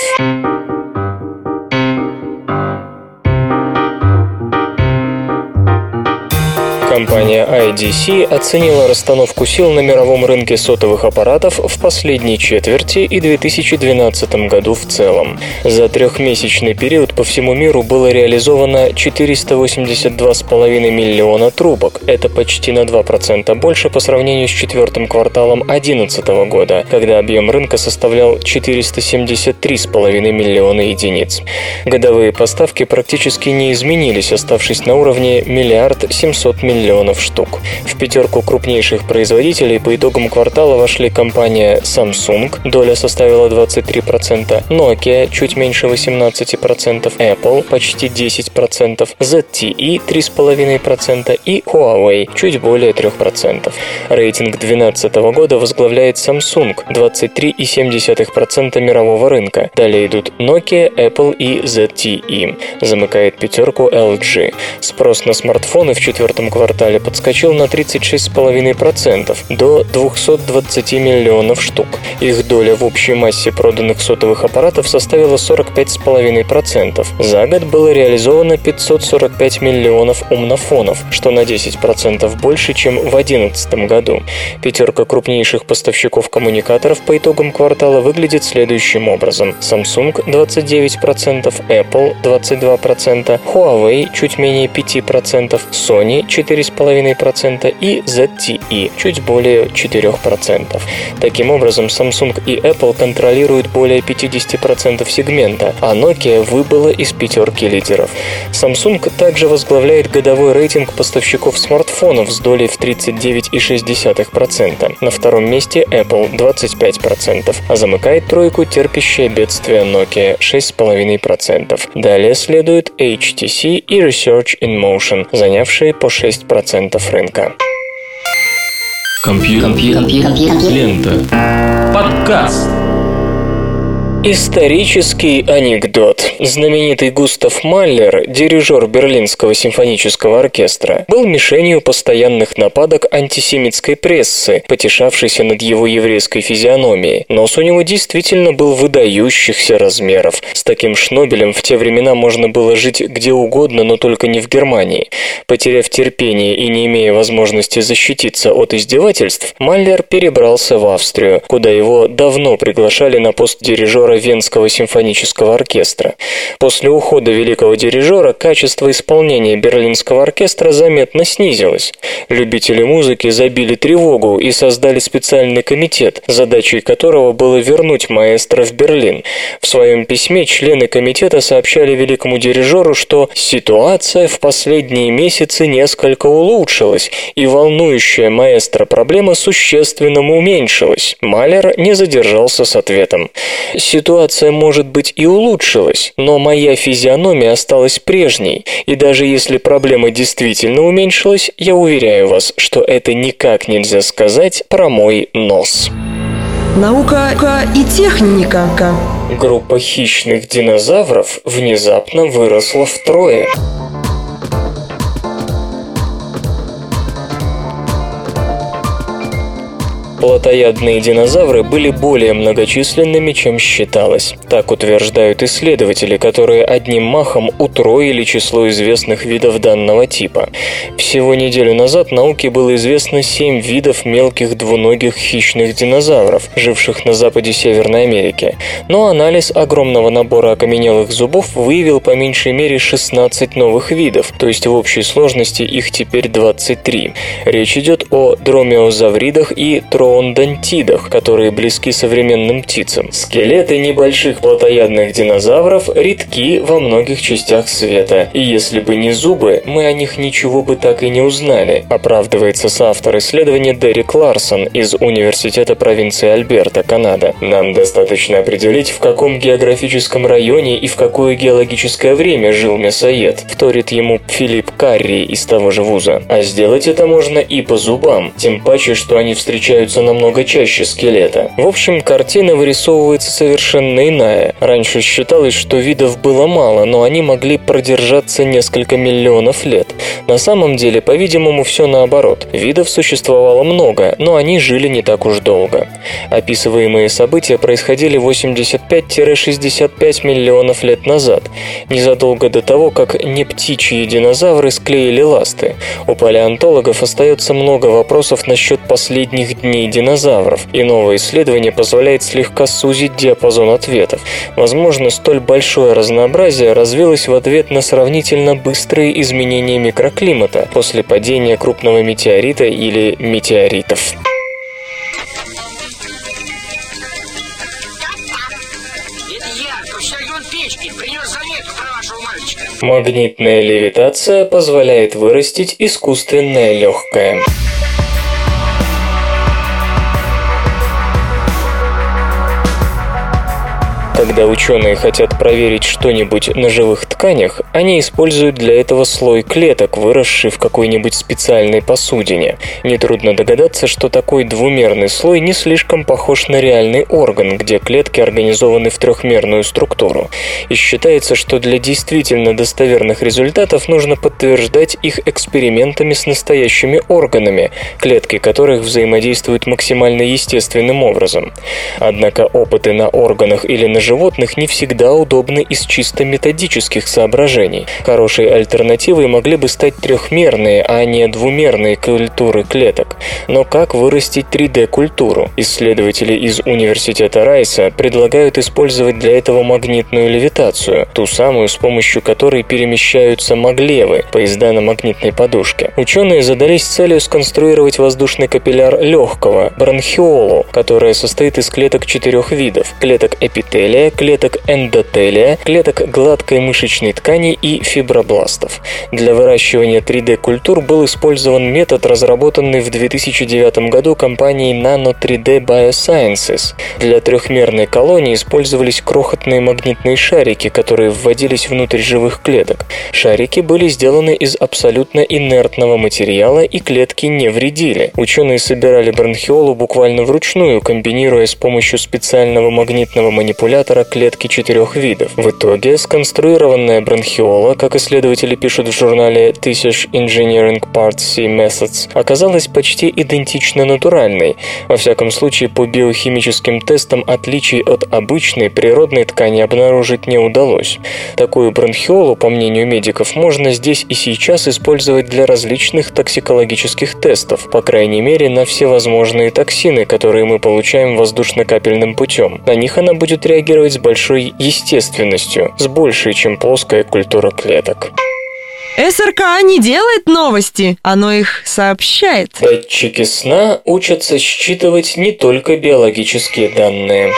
Компания IDC оценила расстановку сил на мировом рынке сотовых аппаратов в последней четверти и 2012 году в целом. За трехмесячный период по всему миру было реализовано 482,5 миллиона трубок. Это почти на 2% больше по сравнению с четвертым кварталом 2011 года, когда объем рынка составлял 473,5 миллиона единиц. Годовые поставки практически не изменились, оставшись на уровне миллиард 700 миллионов миллионов штук. В пятерку крупнейших производителей по итогам квартала вошли компания Samsung, доля составила 23%, Nokia чуть меньше 18%, Apple почти 10%, ZTE 3,5% и Huawei чуть более 3%. Рейтинг 2012 года возглавляет Samsung 23,7% мирового рынка. Далее идут Nokia, Apple и ZTE. Замыкает пятерку LG. Спрос на смартфоны в четвертом квартале подскочил на 36,5% до 220 миллионов штук. Их доля в общей массе проданных сотовых аппаратов составила 45,5%. За год было реализовано 545 миллионов умнофонов, что на 10% больше, чем в 2011 году. Пятерка крупнейших поставщиков коммуникаторов по итогам квартала выглядит следующим образом. Samsung 29%, Apple 22%, Huawei чуть менее 5%, Sony 4,5% и ZTE чуть более 4%. Таким образом, Samsung и Apple контролируют более 50% сегмента, а Nokia выбыла из пятерки лидеров. Samsung также возглавляет годовой рейтинг поставщиков смартфонов с долей в 39,6%. На втором месте Apple 25%, а замыкает тройку терпящее бедствие Nokia 6,5%. Далее следует HTC и Research in Motion, занявшие по 6% рынка. Компьютер. Лента. Подкаст. Исторический анекдот. Знаменитый Густав Маллер, дирижер Берлинского симфонического оркестра, был мишенью постоянных нападок антисемитской прессы, потешавшейся над его еврейской физиономией. Нос у него действительно был выдающихся размеров. С таким шнобелем в те времена можно было жить где угодно, но только не в Германии. Потеряв терпение и не имея возможности защититься от издевательств, Маллер перебрался в Австрию, куда его давно приглашали на пост дирижера Венского симфонического оркестра. После ухода великого дирижера качество исполнения Берлинского оркестра заметно снизилось. Любители музыки забили тревогу и создали специальный комитет, задачей которого было вернуть маэстро в Берлин. В своем письме члены комитета сообщали великому дирижеру, что ситуация в последние месяцы несколько улучшилась, и волнующая маэстро проблема существенно уменьшилась. Малер не задержался с ответом ситуация, может быть, и улучшилась, но моя физиономия осталась прежней, и даже если проблема действительно уменьшилась, я уверяю вас, что это никак нельзя сказать про мой нос. Наука и техника. Группа хищных динозавров внезапно выросла втрое. Плотоядные динозавры были более многочисленными, чем считалось. Так утверждают исследователи, которые одним махом утроили число известных видов данного типа. Всего неделю назад науке было известно семь видов мелких двуногих хищных динозавров, живших на западе Северной Америки. Но анализ огромного набора окаменелых зубов выявил по меньшей мере 16 новых видов, то есть в общей сложности их теперь 23. Речь идет о дромеозавридах и тро троодонтидах, которые близки современным птицам. Скелеты небольших плотоядных динозавров редки во многих частях света, и если бы не зубы, мы о них ничего бы так и не узнали, оправдывается соавтор исследования Дерек Ларсон из Университета провинции Альберта, Канада. Нам достаточно определить, в каком географическом районе и в какое геологическое время жил мясоед, вторит ему Филипп Карри из того же вуза. А сделать это можно и по зубам, тем паче, что они встречаются намного чаще скелета. В общем, картина вырисовывается совершенно иная. Раньше считалось, что видов было мало, но они могли продержаться несколько миллионов лет. На самом деле, по-видимому, все наоборот. Видов существовало много, но они жили не так уж долго. Описываемые события происходили 85-65 миллионов лет назад, незадолго до того, как не птичьи динозавры склеили ласты. У палеонтологов остается много вопросов насчет последних дней динозавров, и новое исследование позволяет слегка сузить диапазон ответов. Возможно, столь большое разнообразие развилось в ответ на сравнительно быстрые изменения микроклимата после падения крупного метеорита или метеоритов. Магнитная левитация позволяет вырастить искусственное легкое. Когда ученые хотят проверить что-нибудь на живых тканях, они используют для этого слой клеток, выросший в какой-нибудь специальной посудине. Нетрудно догадаться, что такой двумерный слой не слишком похож на реальный орган, где клетки организованы в трехмерную структуру. И считается, что для действительно достоверных результатов нужно подтверждать их экспериментами с настоящими органами, клетки которых взаимодействуют максимально естественным образом. Однако опыты на органах или на животных не всегда удобны из чисто методических соображений. Хорошей альтернативой могли бы стать трехмерные, а не двумерные культуры клеток. Но как вырастить 3D-культуру? Исследователи из Университета Райса предлагают использовать для этого магнитную левитацию, ту самую, с помощью которой перемещаются маглевы, поезда на магнитной подушке. Ученые задались целью сконструировать воздушный капилляр легкого, бронхиолу, которая состоит из клеток четырех видов – клеток эпителия, телия, клеток эндотелия, клеток гладкой мышечной ткани и фибробластов. Для выращивания 3D-культур был использован метод, разработанный в 2009 году компанией Nano 3D Biosciences. Для трехмерной колонии использовались крохотные магнитные шарики, которые вводились внутрь живых клеток. Шарики были сделаны из абсолютно инертного материала и клетки не вредили. Ученые собирали бронхиолу буквально вручную, комбинируя с помощью специального магнитного манипулятора генератора клетки четырех видов. В итоге сконструированная бронхиола, как исследователи пишут в журнале Tissue Engineering Part C Methods, оказалась почти идентично натуральной. Во всяком случае, по биохимическим тестам отличий от обычной природной ткани обнаружить не удалось. Такую бронхиолу, по мнению медиков, можно здесь и сейчас использовать для различных токсикологических тестов, по крайней мере, на все возможные токсины, которые мы получаем воздушно-капельным путем. На них она будет реагировать реагировать с большой естественностью, с большей, чем плоская культура клеток. СРК не делает новости, оно их сообщает. Датчики сна учатся считывать не только биологические данные.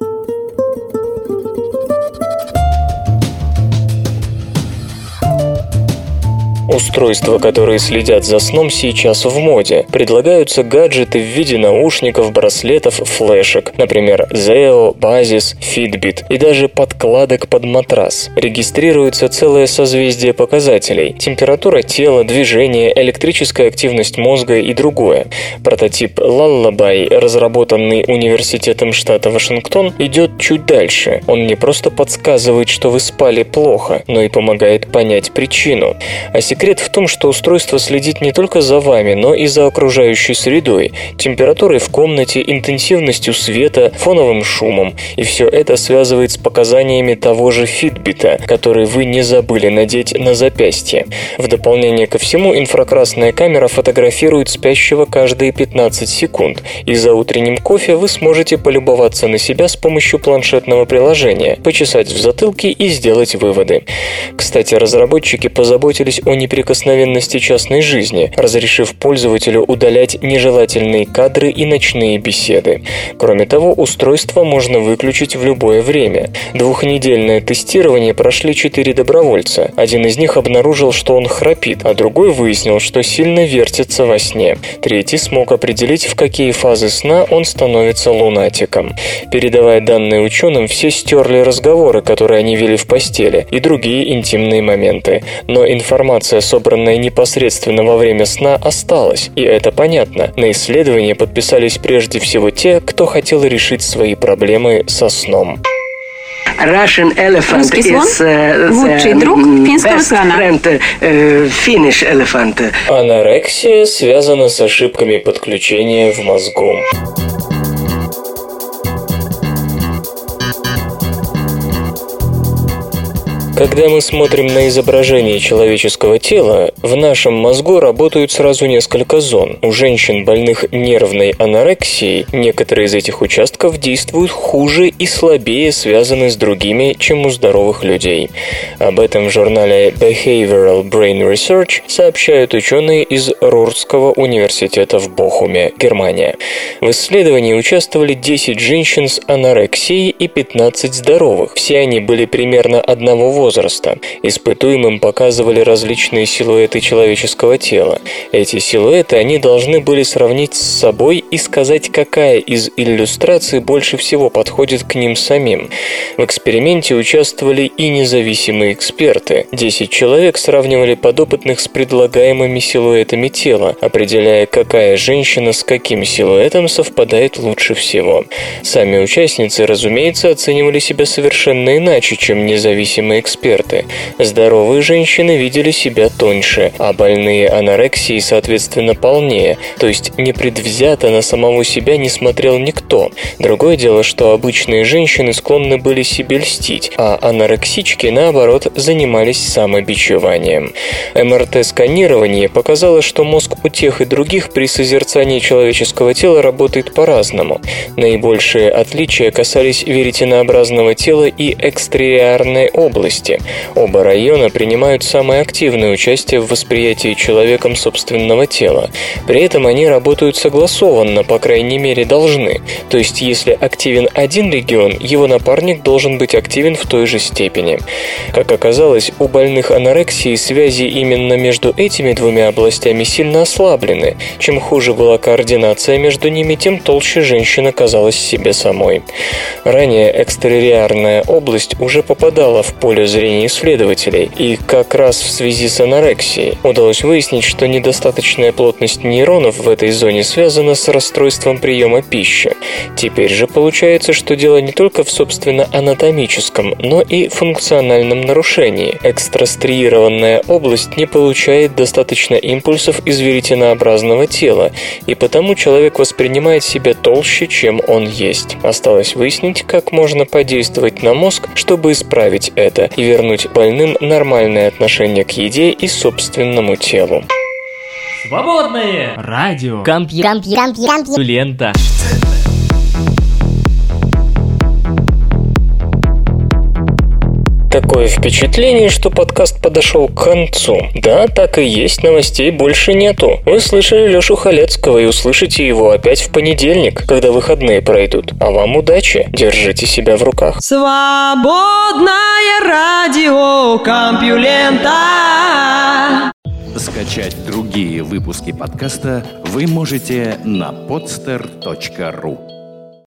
Устройства, которые следят за сном, сейчас в моде. Предлагаются гаджеты в виде наушников, браслетов, флешек, например, Zeo, Basis, Fitbit и даже подкладок под матрас. Регистрируется целое созвездие показателей – температура тела, движение, электрическая активность мозга и другое. Прототип Lullaby, разработанный Университетом штата Вашингтон, идет чуть дальше. Он не просто подсказывает, что вы спали плохо, но и помогает понять причину. А Секрет в том, что устройство следит не только за вами, но и за окружающей средой, температурой в комнате, интенсивностью света, фоновым шумом. И все это связывает с показаниями того же фитбита, который вы не забыли надеть на запястье. В дополнение ко всему, инфракрасная камера фотографирует спящего каждые 15 секунд, и за утренним кофе вы сможете полюбоваться на себя с помощью планшетного приложения, почесать в затылке и сделать выводы. Кстати, разработчики позаботились о неприятности неприкосновенности частной жизни, разрешив пользователю удалять нежелательные кадры и ночные беседы. Кроме того, устройство можно выключить в любое время. Двухнедельное тестирование прошли четыре добровольца. Один из них обнаружил, что он храпит, а другой выяснил, что сильно вертится во сне. Третий смог определить, в какие фазы сна он становится лунатиком. Передавая данные ученым, все стерли разговоры, которые они вели в постели, и другие интимные моменты. Но информация собранная непосредственно во время сна, осталась, и это понятно. На исследование подписались прежде всего те, кто хотел решить свои проблемы со сном. Russian elephant Русский слон is uh, – лучший друг финского best слона. friend, uh, Finnish elephant. Анорексия связана с ошибками подключения в мозгу. Когда мы смотрим на изображение человеческого тела, в нашем мозгу работают сразу несколько зон. У женщин, больных нервной анорексией, некоторые из этих участков действуют хуже и слабее связаны с другими, чем у здоровых людей. Об этом в журнале Behavioral Brain Research сообщают ученые из Рурского университета в Бохуме, Германия. В исследовании участвовали 10 женщин с анорексией и 15 здоровых. Все они были примерно одного возраста. Испытуемым показывали различные силуэты человеческого тела. Эти силуэты они должны были сравнить с собой и сказать, какая из иллюстраций больше всего подходит к ним самим. В эксперименте участвовали и независимые эксперты. 10 человек сравнивали подопытных с предлагаемыми силуэтами тела, определяя, какая женщина с каким силуэтом совпадает лучше всего. Сами участницы, разумеется, оценивали себя совершенно иначе, чем независимые эксперты. Здоровые женщины видели себя тоньше, а больные анорексией, соответственно, полнее, то есть непредвзято на самого себя не смотрел никто. Другое дело, что обычные женщины склонны были себе льстить, а анорексички, наоборот, занимались самобичеванием. МРТ-сканирование показало, что мозг у тех и других при созерцании человеческого тела работает по-разному. Наибольшие отличия касались веретенообразного тела и экстриарной области. Оба района принимают самое активное участие в восприятии человеком собственного тела. При этом они работают согласованно, по крайней мере должны. То есть если активен один регион, его напарник должен быть активен в той же степени. Как оказалось, у больных анорексией связи именно между этими двумя областями сильно ослаблены. Чем хуже была координация между ними, тем толще женщина казалась себе самой. Ранее экстериарная область уже попадала в поле зрения исследователей, и как раз в связи с анорексией удалось выяснить, что недостаточная плотность нейронов в этой зоне связана с расстройством приема пищи. Теперь же получается, что дело не только в собственно анатомическом, но и функциональном нарушении. Экстрастриированная область не получает достаточно импульсов из веретенообразного тела, и потому человек воспринимает себя толще, чем он есть. Осталось выяснить, как можно подействовать на мозг, чтобы исправить это и вернуть больным нормальное отношение к еде и собственному телу. Свободное радио. Компью... Компью... Компью... Компью... Лента. Такое впечатление, что подкаст подошел к концу. Да, так и есть, новостей больше нету. Вы слышали Лешу Халецкого и услышите его опять в понедельник, когда выходные пройдут. А вам удачи, держите себя в руках. Свободное радио Компьюлента. Скачать другие выпуски подкаста вы можете на podster.ru